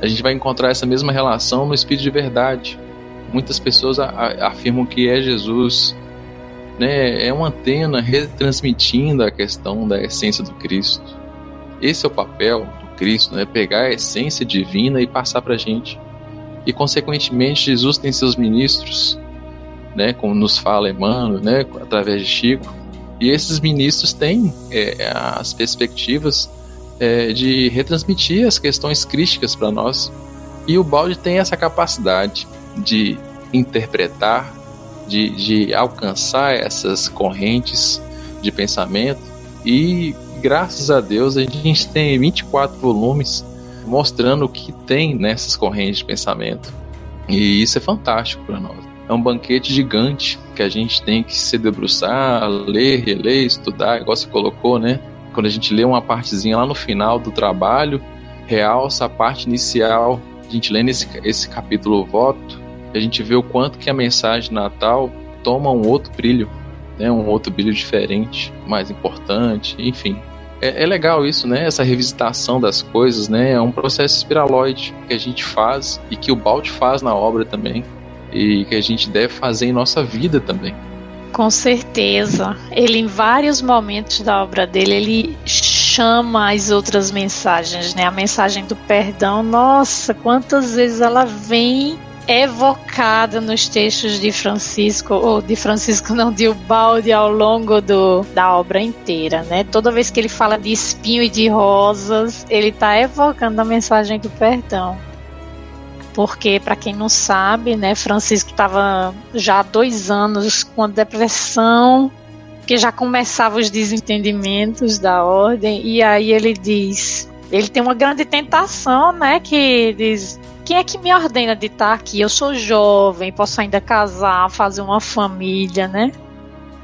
A gente vai encontrar essa mesma relação no Espírito de Verdade. Muitas pessoas afirmam que é Jesus, né, é uma antena retransmitindo a questão da essência do Cristo. Esse é o papel do Cristo, né? Pegar a essência divina e passar para a gente. E consequentemente Jesus tem seus ministros, né? Como nos fala Emmanuel, né? Através de Chico. E esses ministros têm é, as perspectivas é, de retransmitir as questões críticas para nós. E o balde tem essa capacidade de interpretar, de, de alcançar essas correntes de pensamento e graças a Deus, a gente tem 24 volumes mostrando o que tem nessas correntes de pensamento. E isso é fantástico para nós. É um banquete gigante que a gente tem que se debruçar, ler, reler, estudar, igual você colocou, né? Quando a gente lê uma partezinha lá no final do trabalho, realça a parte inicial. A gente lê nesse esse capítulo voto, a gente vê o quanto que a mensagem de Natal toma um outro brilho, né? Um outro brilho diferente, mais importante, enfim é, é, legal isso, né? Essa revisitação das coisas, né? É um processo espiraloide que a gente faz e que o Balde faz na obra também e que a gente deve fazer em nossa vida também. Com certeza. Ele, em vários momentos da obra dele, ele chama as outras mensagens, né? A mensagem do perdão, nossa, quantas vezes ela vem evocada nos textos de Francisco, ou de Francisco não, de Ubaldi ao longo do, da obra inteira, né? Toda vez que ele fala de espinho e de rosas, ele está evocando a mensagem do perdão. Porque, para quem não sabe, né, Francisco estava já há dois anos com depressão, que já começava os desentendimentos da ordem, e aí ele diz, ele tem uma grande tentação, né, que diz, quem é que me ordena de estar aqui? Eu sou jovem, posso ainda casar, fazer uma família, né?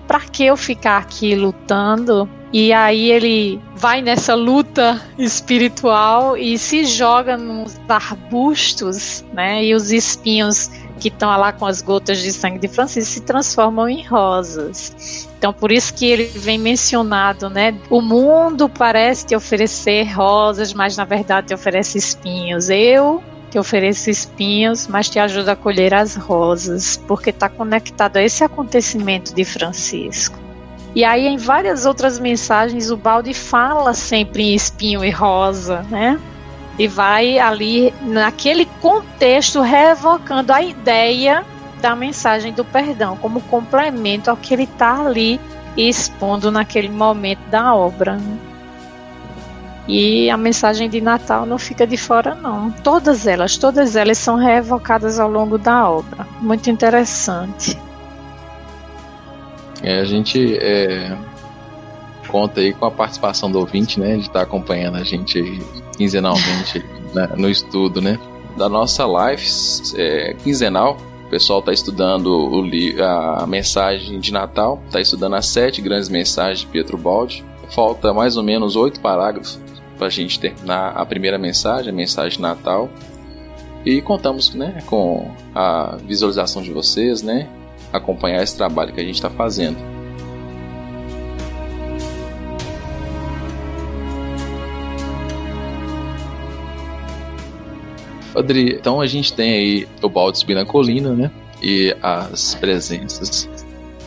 Para que eu ficar aqui lutando? E aí ele vai nessa luta espiritual e se joga nos arbustos, né? E os espinhos que estão lá com as gotas de sangue de Francisco se transformam em rosas. Então, por isso que ele vem mencionado, né? O mundo parece te oferecer rosas, mas na verdade te oferece espinhos. Eu te ofereço espinhos, mas te ajuda a colher as rosas, porque está conectado a esse acontecimento de Francisco. E aí, em várias outras mensagens, o Balde fala sempre em espinho e rosa, né? E vai ali, naquele contexto, revocando a ideia da mensagem do perdão, como complemento ao que ele está ali expondo naquele momento da obra. Né? E a mensagem de Natal não fica de fora, não. Todas elas, todas elas são reevocadas ao longo da obra. Muito interessante. É, a gente é, conta aí com a participação do ouvinte, né? De estar tá acompanhando a gente quinzenalmente né, no estudo, né? da nossa live é, quinzenal. O pessoal está estudando o, a mensagem de Natal, está estudando as sete grandes mensagens de Pietro Baldi. Falta mais ou menos oito parágrafos para a gente terminar a primeira mensagem, a mensagem Natal. E contamos né, com a visualização de vocês, né, acompanhar esse trabalho que a gente está fazendo. Adri, então a gente tem aí o balde subir na colina, né? E as presenças.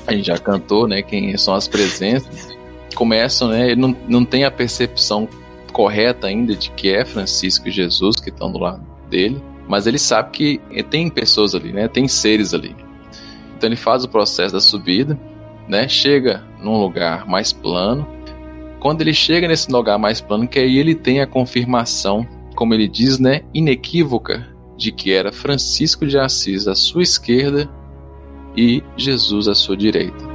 A gente já cantou, né? Quem são as presenças. Começam, né? Ele não, não tem a percepção correta ainda de que é Francisco e Jesus que estão do lado dele. Mas ele sabe que tem pessoas ali, né? Tem seres ali. Então ele faz o processo da subida, né? Chega num lugar mais plano. Quando ele chega nesse lugar mais plano, que aí ele tem a confirmação como ele diz, né, inequívoca de que era Francisco de Assis à sua esquerda e Jesus à sua direita.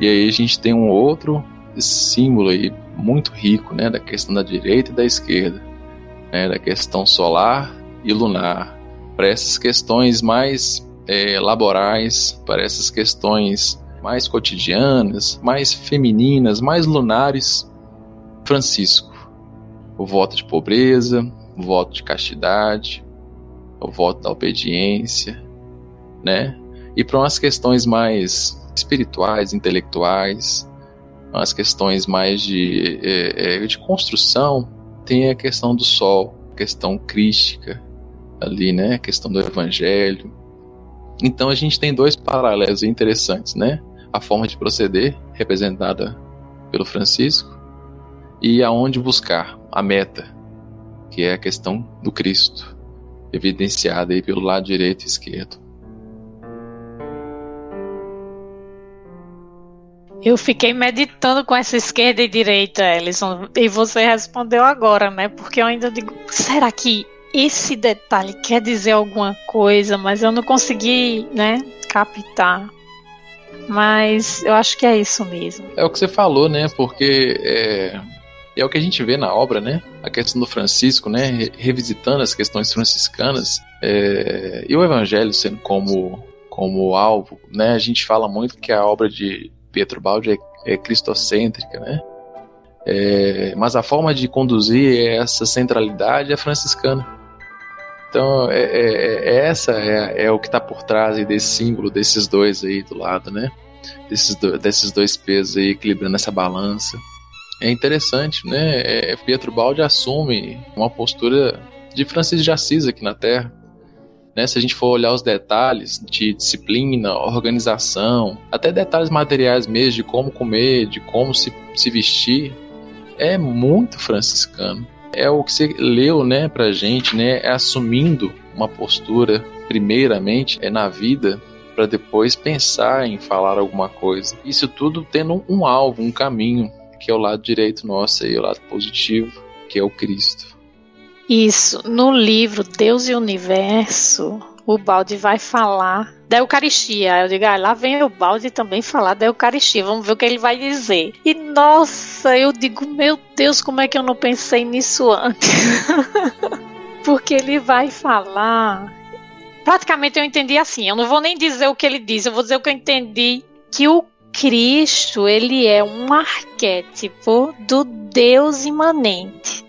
E aí a gente tem um outro símbolo aí muito rico, né, da questão da direita e da esquerda, né, da questão solar e lunar, para essas questões mais é, laborais, para essas questões mais cotidianas, mais femininas, mais lunares, Francisco o voto de pobreza, o voto de castidade, o voto da obediência, né? E para umas questões mais espirituais, intelectuais, umas questões mais de, é, é, de construção, tem a questão do sol, questão crística ali, né? A questão do evangelho. Então a gente tem dois paralelos interessantes, né? A forma de proceder, representada pelo Francisco, e aonde buscar a meta, que é a questão do Cristo, evidenciada aí pelo lado direito e esquerdo. Eu fiquei meditando com essa esquerda e direita, Ellison, e você respondeu agora, né? Porque eu ainda digo, será que esse detalhe quer dizer alguma coisa, mas eu não consegui, né, captar. Mas eu acho que é isso mesmo. É o que você falou, né? Porque é, é o que a gente vê na obra, né? A questão do Francisco, né? Revisitando as questões franciscanas é... e o Evangelho sendo como, como alvo, né? A gente fala muito que a obra de Pietro Baldi é, é cristocêntrica, né? É... mas a forma de conduzir essa centralidade é franciscana. Então, é, é, é essa é, é, o que está por trás desse símbolo desses dois aí do lado, né? Desses, do, desses dois pesos aí equilibrando essa balança é interessante, né? É, Pietro Baldi assume uma postura de Francisco de Assis aqui na Terra. Né? Se a gente for olhar os detalhes de disciplina, organização, até detalhes materiais mesmo, de como comer, de como se, se vestir, é muito franciscano. É o que você leu, né, pra gente, né, é assumindo uma postura, primeiramente, é na vida, para depois pensar em falar alguma coisa. Isso tudo tendo um alvo, um caminho que é o lado direito nosso aí, o lado positivo, que é o Cristo. Isso. No livro Deus e o Universo, o Balde vai falar da Eucaristia. Eu digo, ah, lá vem o Balde também falar da Eucaristia. Vamos ver o que ele vai dizer. E nossa, eu digo, meu Deus, como é que eu não pensei nisso antes? Porque ele vai falar. Praticamente eu entendi assim. Eu não vou nem dizer o que ele diz, eu vou dizer o que eu entendi. Que o Cristo, ele é um arquétipo do Deus imanente,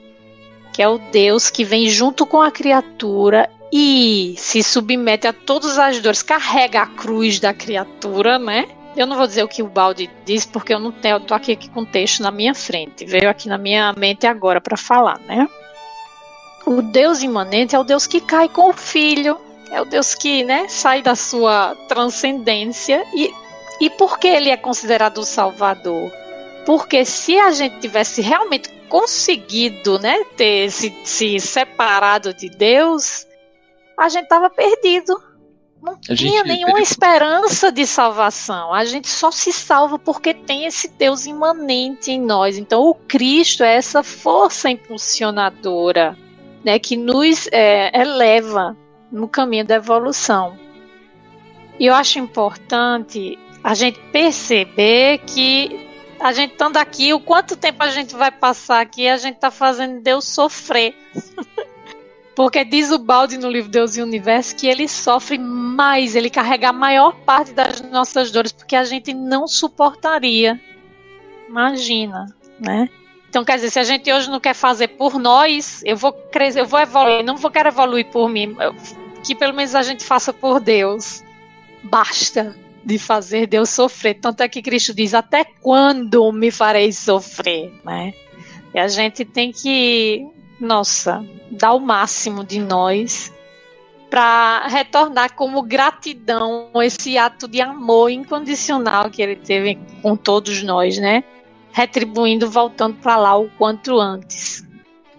que é o Deus que vem junto com a criatura e se submete a todas as dores, carrega a cruz da criatura, né? Eu não vou dizer o que o Balde diz, porque eu não tenho, eu tô aqui, aqui com o texto na minha frente, veio aqui na minha mente agora para falar, né? O Deus imanente é o Deus que cai com o filho, é o Deus que, né, sai da sua transcendência e e por que ele é considerado o Salvador? Porque se a gente tivesse realmente conseguido né, ter se, se separado de Deus, a gente estava perdido. Não a tinha nenhuma esperança de salvação. A gente só se salva porque tem esse Deus imanente em nós. Então, o Cristo é essa força impulsionadora né, que nos é, eleva no caminho da evolução. E eu acho importante a gente perceber que a gente estando aqui, o quanto tempo a gente vai passar aqui, a gente tá fazendo Deus sofrer. Porque diz o balde no livro Deus e o Universo que ele sofre mais, ele carrega a maior parte das nossas dores, porque a gente não suportaria. Imagina, né? Então, quer dizer, se a gente hoje não quer fazer por nós, eu vou crescer, eu vou evoluir, não vou querer evoluir por mim, que pelo menos a gente faça por Deus. Basta de fazer Deus sofrer. Tanto é que Cristo diz: Até quando me farei sofrer? Né? E a gente tem que, nossa, dar o máximo de nós para retornar como gratidão esse ato de amor incondicional que ele teve com todos nós, né? Retribuindo, voltando para lá o quanto antes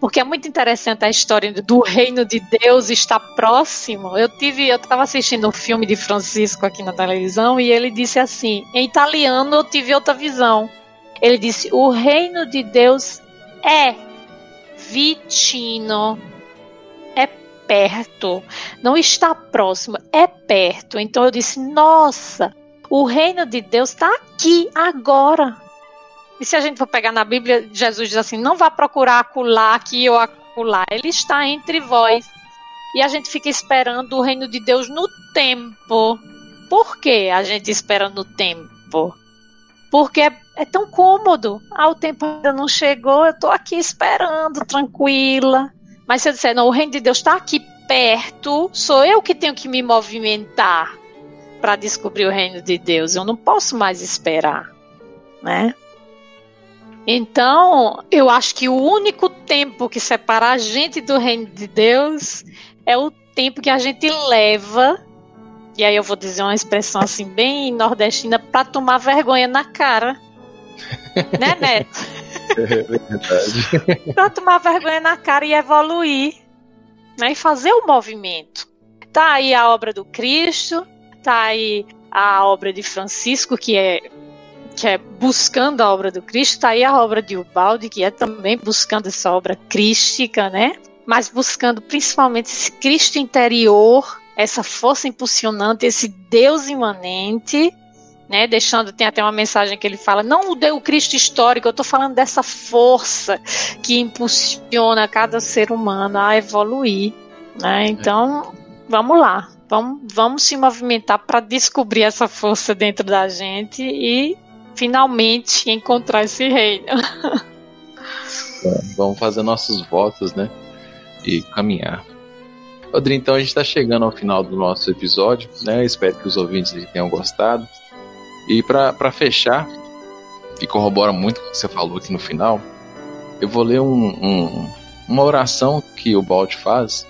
porque é muito interessante a história do reino de Deus estar próximo. Eu tive, eu estava assistindo um filme de Francisco aqui na televisão e ele disse assim, em italiano eu tive outra visão. Ele disse: "O reino de Deus é vicino, é perto, não está próximo, é perto". Então eu disse: "Nossa, o reino de Deus está aqui agora". E se a gente for pegar na Bíblia, Jesus diz assim: não vá procurar acolá, aqui ou acolá. Ele está entre vós. E a gente fica esperando o reino de Deus no tempo. Por que a gente espera no tempo? Porque é, é tão cômodo. Ah, o tempo ainda não chegou, eu estou aqui esperando, tranquila. Mas se eu disser, não, o reino de Deus está aqui perto, sou eu que tenho que me movimentar para descobrir o reino de Deus. Eu não posso mais esperar, né? Então, eu acho que o único tempo que separa a gente do reino de Deus é o tempo que a gente leva, e aí eu vou dizer uma expressão assim bem nordestina, para tomar vergonha na cara. né, Neto? É verdade. para tomar vergonha na cara e evoluir, né, e fazer o movimento. Tá aí a obra do Cristo, tá aí a obra de Francisco, que é que é buscando a obra do Cristo, está aí a obra de Ubaldi, que é também buscando essa obra crística, né? Mas buscando principalmente esse Cristo interior, essa força impulsionante, esse Deus imanente, né? Deixando, tem até uma mensagem que ele fala, não o, o Cristo histórico, eu estou falando dessa força que impulsiona cada ser humano a evoluir, né? Então, vamos lá. Vamos, vamos se movimentar para descobrir essa força dentro da gente e finalmente encontrar esse reino. É, vamos fazer nossos votos, né? E caminhar. Rodrigo, então a gente está chegando ao final do nosso episódio, né? Espero que os ouvintes tenham gostado. E para fechar, e corrobora muito o que você falou aqui no final, eu vou ler um, um, uma oração que o Balt faz,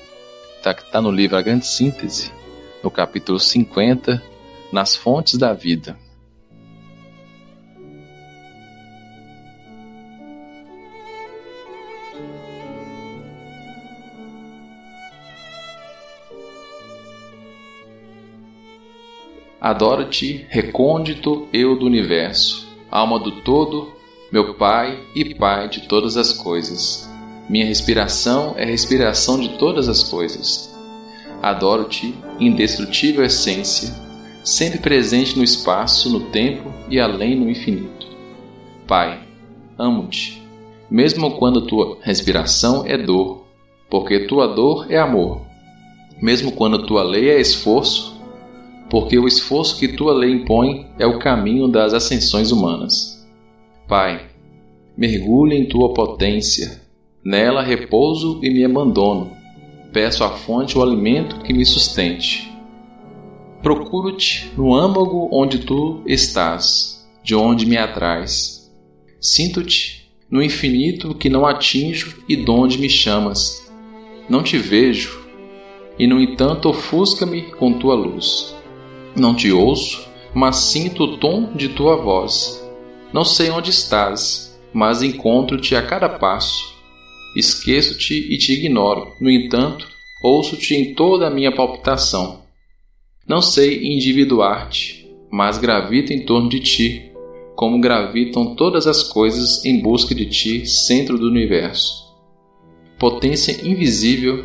tá, que está no livro A Grande Síntese, no capítulo 50, Nas Fontes da Vida. Adoro-te, recôndito eu do universo, alma do todo, meu Pai e Pai de todas as coisas. Minha respiração é respiração de todas as coisas. Adoro-te, indestrutível essência, sempre presente no espaço, no tempo e além no infinito. Pai, amo-te, mesmo quando tua respiração é dor, porque tua dor é amor. Mesmo quando tua lei é esforço, porque o esforço que tua lei impõe é o caminho das ascensões humanas. Pai, mergulho em tua potência, nela repouso e me abandono. Peço à fonte o alimento que me sustente. Procuro-te no âmago onde tu estás, de onde me atrais. Sinto-te no infinito que não atinjo e donde me chamas. Não te vejo, e no entanto ofusca-me com tua luz. Não te ouço, mas sinto o tom de tua voz. Não sei onde estás, mas encontro-te a cada passo. Esqueço-te e te ignoro, no entanto, ouço-te em toda a minha palpitação. Não sei individuar-te, mas gravito em torno de ti, como gravitam todas as coisas em busca de ti, centro do universo. Potência invisível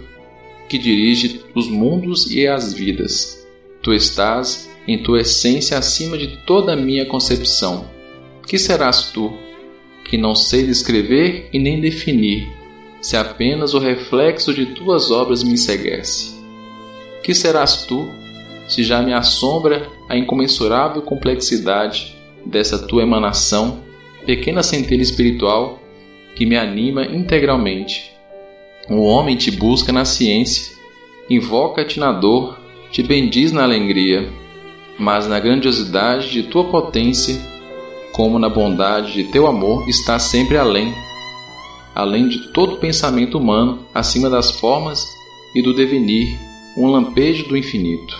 que dirige os mundos e as vidas Tu estás em tua essência acima de toda a minha concepção. Que serás tu, que não sei descrever e nem definir, se apenas o reflexo de tuas obras me enseguece? Que serás tu, se já me assombra a incomensurável complexidade dessa tua emanação, pequena centelha espiritual que me anima integralmente? O homem te busca na ciência, invoca-te na dor, te bendiz na alegria, mas na grandiosidade de tua potência, como na bondade de teu amor, está sempre além além de todo pensamento humano, acima das formas e do devenir, um lampejo do infinito.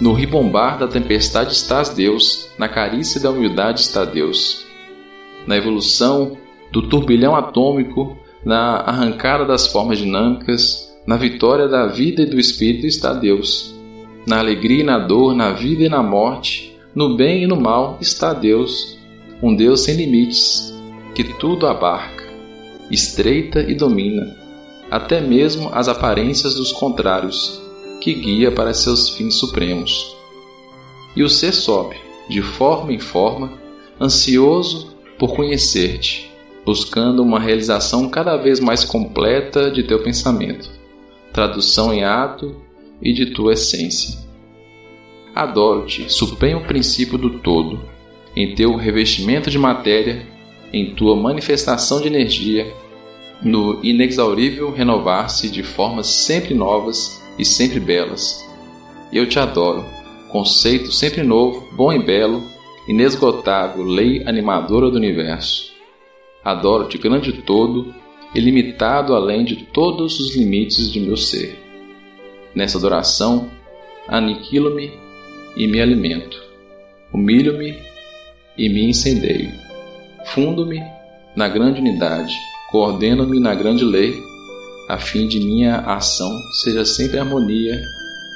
No ribombar da tempestade estás Deus, na carícia da humildade está Deus. Na evolução do turbilhão atômico, na arrancada das formas dinâmicas, na vitória da vida e do espírito está Deus. Na alegria e na dor, na vida e na morte, no bem e no mal está Deus, um Deus sem limites, que tudo abarca estreita e domina, até mesmo as aparências dos contrários, que guia para seus fins supremos. E o ser sobe, de forma em forma, ansioso por conhecer-te, buscando uma realização cada vez mais completa de teu pensamento, tradução em ato e de tua essência. Adoro-te, supremo princípio do todo, em teu revestimento de matéria em tua manifestação de energia, no inexaurível renovar-se de formas sempre novas e sempre belas. Eu te adoro, conceito sempre novo, bom e belo, inesgotável lei animadora do universo. Adoro-te grande todo, ilimitado além de todos os limites de meu ser. Nessa adoração, aniquilo-me e me alimento, humilho-me e me incendeio Fundo-me na grande unidade, coordeno-me na grande lei, a fim de minha ação seja sempre harmonia,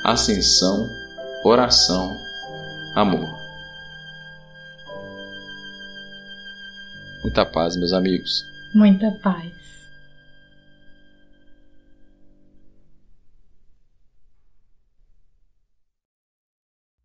ascensão, oração, amor. Muita paz, meus amigos. Muita paz.